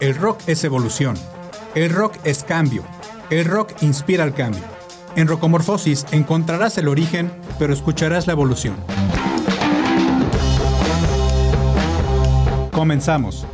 El rock es evolución. El rock es cambio. El rock inspira al cambio. En Rocomorfosis encontrarás el origen, pero escucharás la evolución. Comenzamos.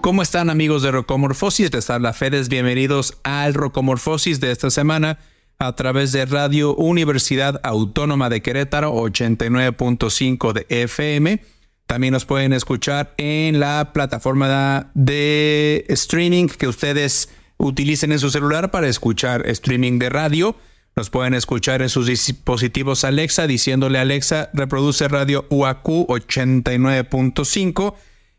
¿Cómo están amigos de Rocomorfosis? Les habla Fedes. Bienvenidos al Rocomorfosis de esta semana a través de Radio Universidad Autónoma de Querétaro 89.5 de FM. También nos pueden escuchar en la plataforma de streaming que ustedes utilicen en su celular para escuchar streaming de radio. Nos pueden escuchar en sus dispositivos Alexa diciéndole Alexa reproduce radio UAQ 89.5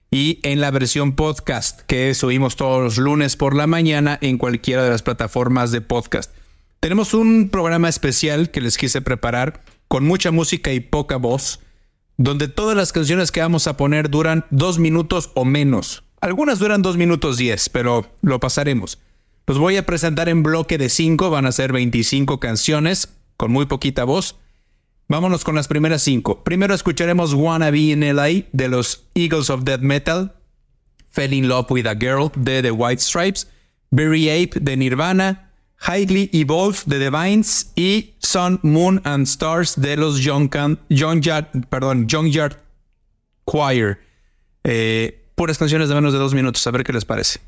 y en la versión podcast que subimos todos los lunes por la mañana en cualquiera de las plataformas de podcast. Tenemos un programa especial que les quise preparar con mucha música y poca voz, donde todas las canciones que vamos a poner duran dos minutos o menos. Algunas duran dos minutos diez, pero lo pasaremos. Los voy a presentar en bloque de cinco, van a ser 25 canciones con muy poquita voz. Vámonos con las primeras cinco. Primero escucharemos Wanna Be in LA de los Eagles of Death Metal, Fell in Love with a Girl de The White Stripes, Berry Ape de Nirvana, Highly Evolved de The Vines y Sun, Moon and Stars de los Young, Yard, Choir. Eh, puras canciones de menos de dos minutos, a ver qué les parece.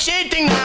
Cheating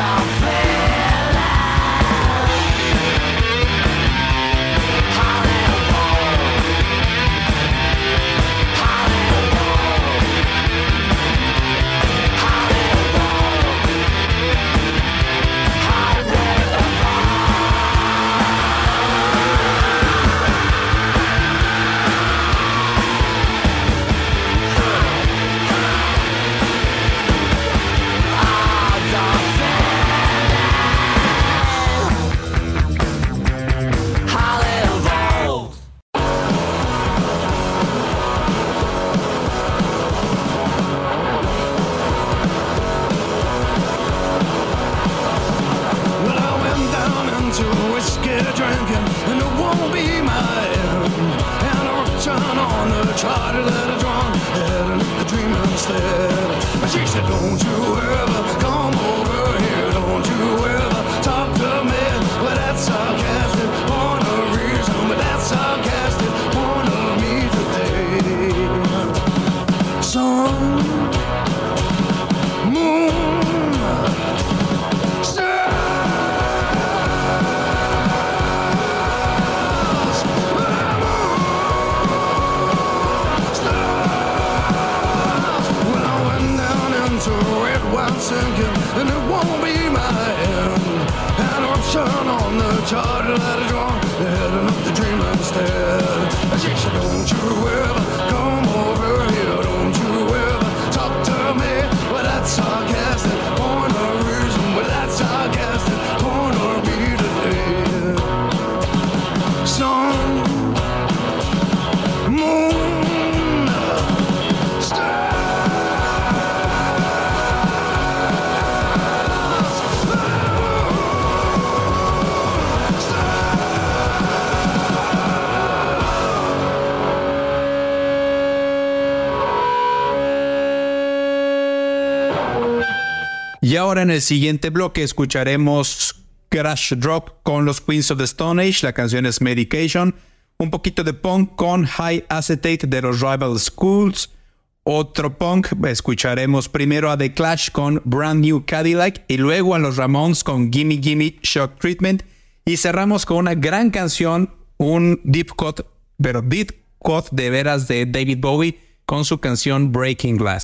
I en el siguiente bloque escucharemos Crash Rock con los Queens of the Stone Age, la canción es Medication, un poquito de punk con High Acetate de los Rival Schools, otro punk, escucharemos primero a The Clash con Brand New Cadillac y luego a los Ramones con Gimme Gimme Shock Treatment. Y cerramos con una gran canción, un deep cut, pero deep cut de veras de David Bowie con su canción Breaking Glass.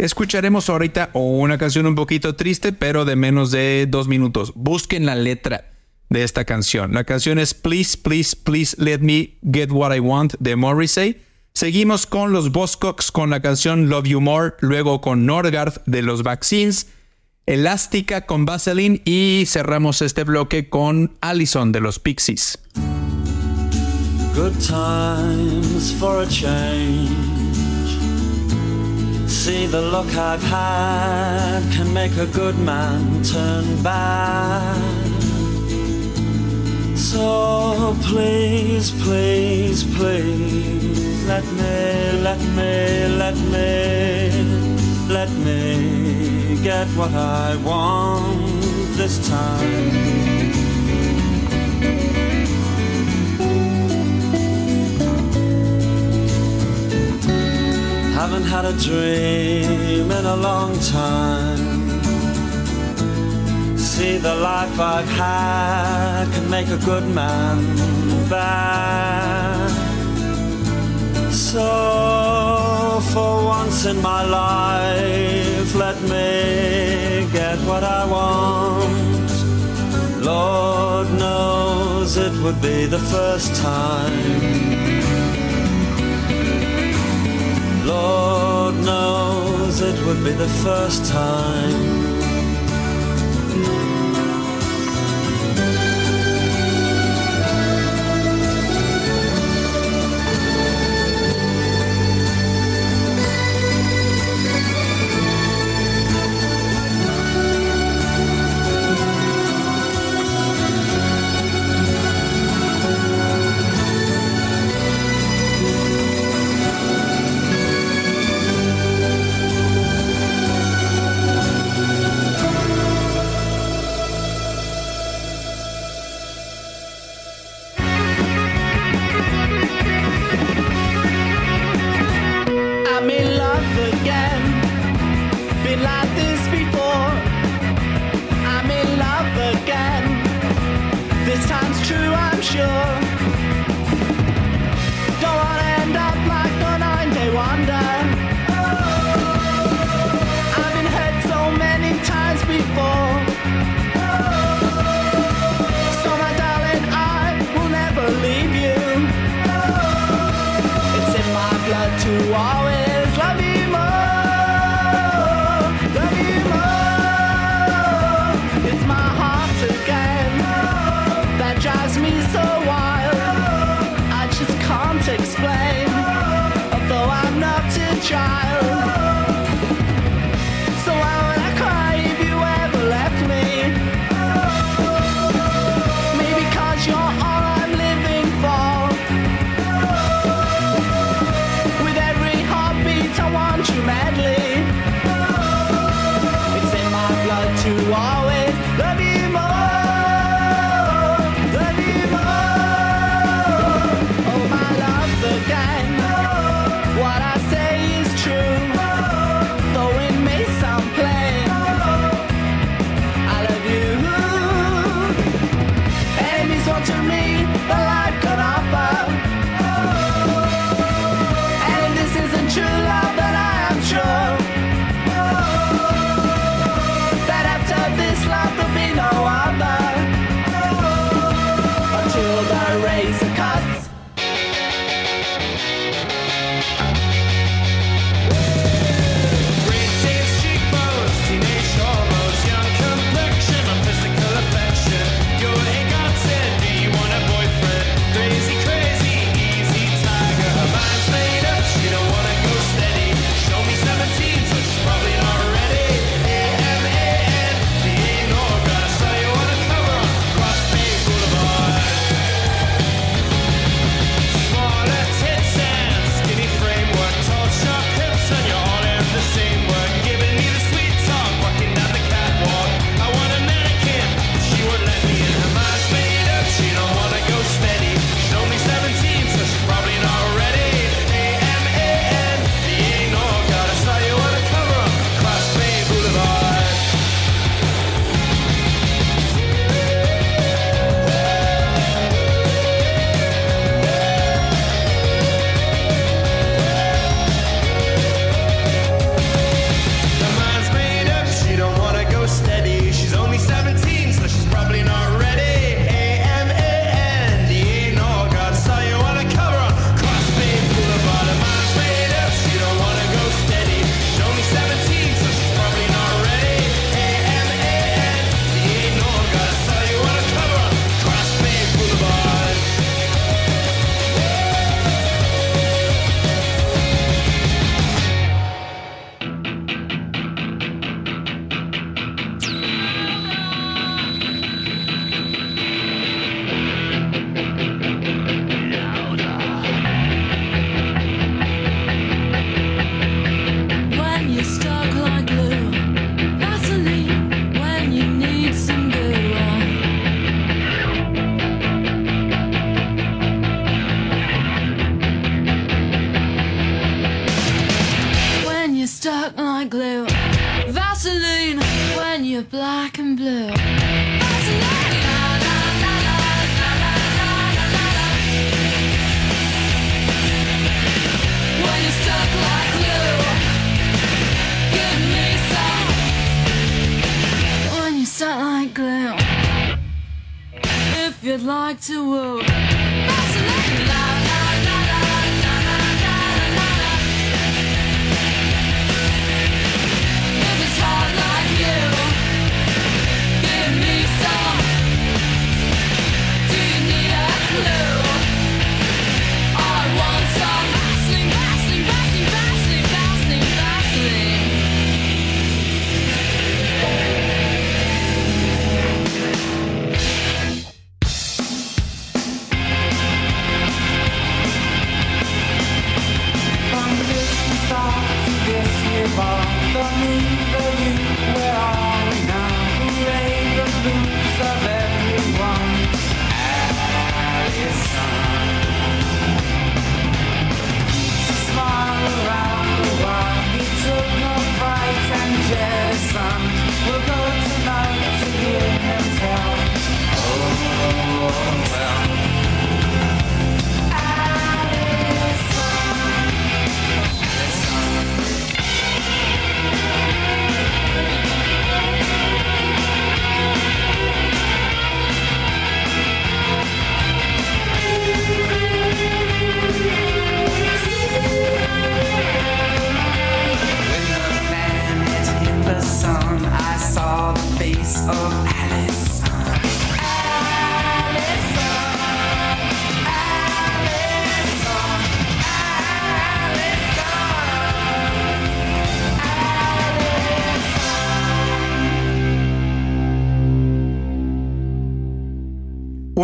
Escucharemos ahorita una canción un poquito triste, pero de menos de dos minutos. Busquen la letra de esta canción. La canción es Please, Please, Please Let Me Get What I Want de Morrissey. Seguimos con los Buzzcocks con la canción Love You More, luego con Norgard de los Vaccines, Elástica con Vaseline y cerramos este bloque con Allison de los Pixies. Good times for a change. See the luck I've had can make a good man turn bad. So please, please, please, let me, let me, let me, let me get what I want this time. Haven't had a dream in a long time. See, the life I've had can make a good man bad. So, for once in my life, let me get what I want. Lord knows it would be the first time. Lord knows it would be the first time. do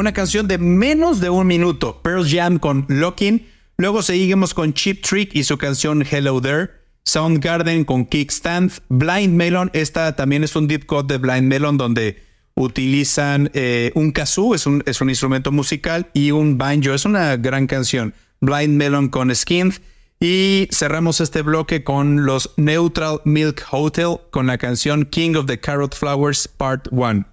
una canción de menos de un minuto, Pearl Jam con Locking. Luego seguimos con Cheap Trick y su canción Hello There. Soundgarden con Kickstand. Blind Melon, esta también es un deep cut de Blind Melon donde utilizan eh, un kazoo, es un, es un instrumento musical, y un banjo. Es una gran canción. Blind Melon con Skins. Y cerramos este bloque con los Neutral Milk Hotel con la canción King of the Carrot Flowers Part 1.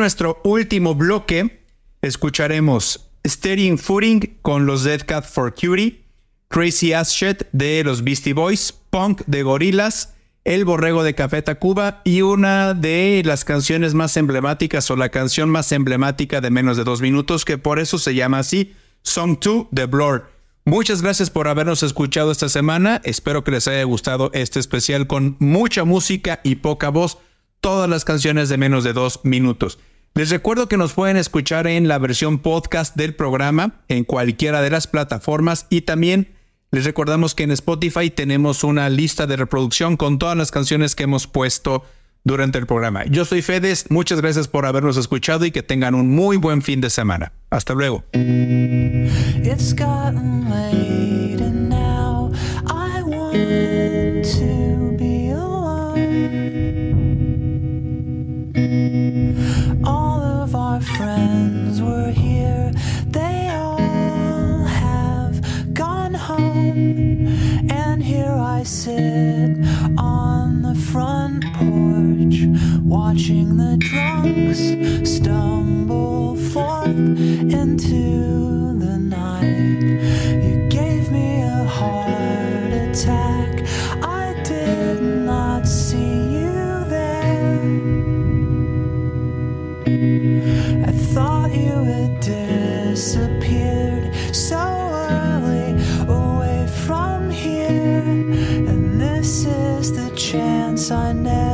Nuestro último bloque, escucharemos Steering Footing con los Dead Cat for Cutie, Crazy Ass Shit de los Beastie Boys, Punk de Gorillaz, El Borrego de Café Tacuba y una de las canciones más emblemáticas o la canción más emblemática de menos de dos minutos, que por eso se llama así, Song 2 de Blur. Muchas gracias por habernos escuchado esta semana. Espero que les haya gustado este especial con mucha música y poca voz. Todas las canciones de menos de dos minutos. Les recuerdo que nos pueden escuchar en la versión podcast del programa en cualquiera de las plataformas y también les recordamos que en Spotify tenemos una lista de reproducción con todas las canciones que hemos puesto durante el programa. Yo soy Fedes, muchas gracias por habernos escuchado y que tengan un muy buen fin de semana. Hasta luego. I sit on the front porch, watching the drunks stumble forth into the night. You gave me a heart attack. I did not see you there. I thought you had disappeared chance I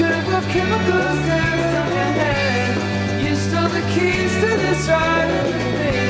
strip of chemicals dancing in your hand. You stole the keys to this ride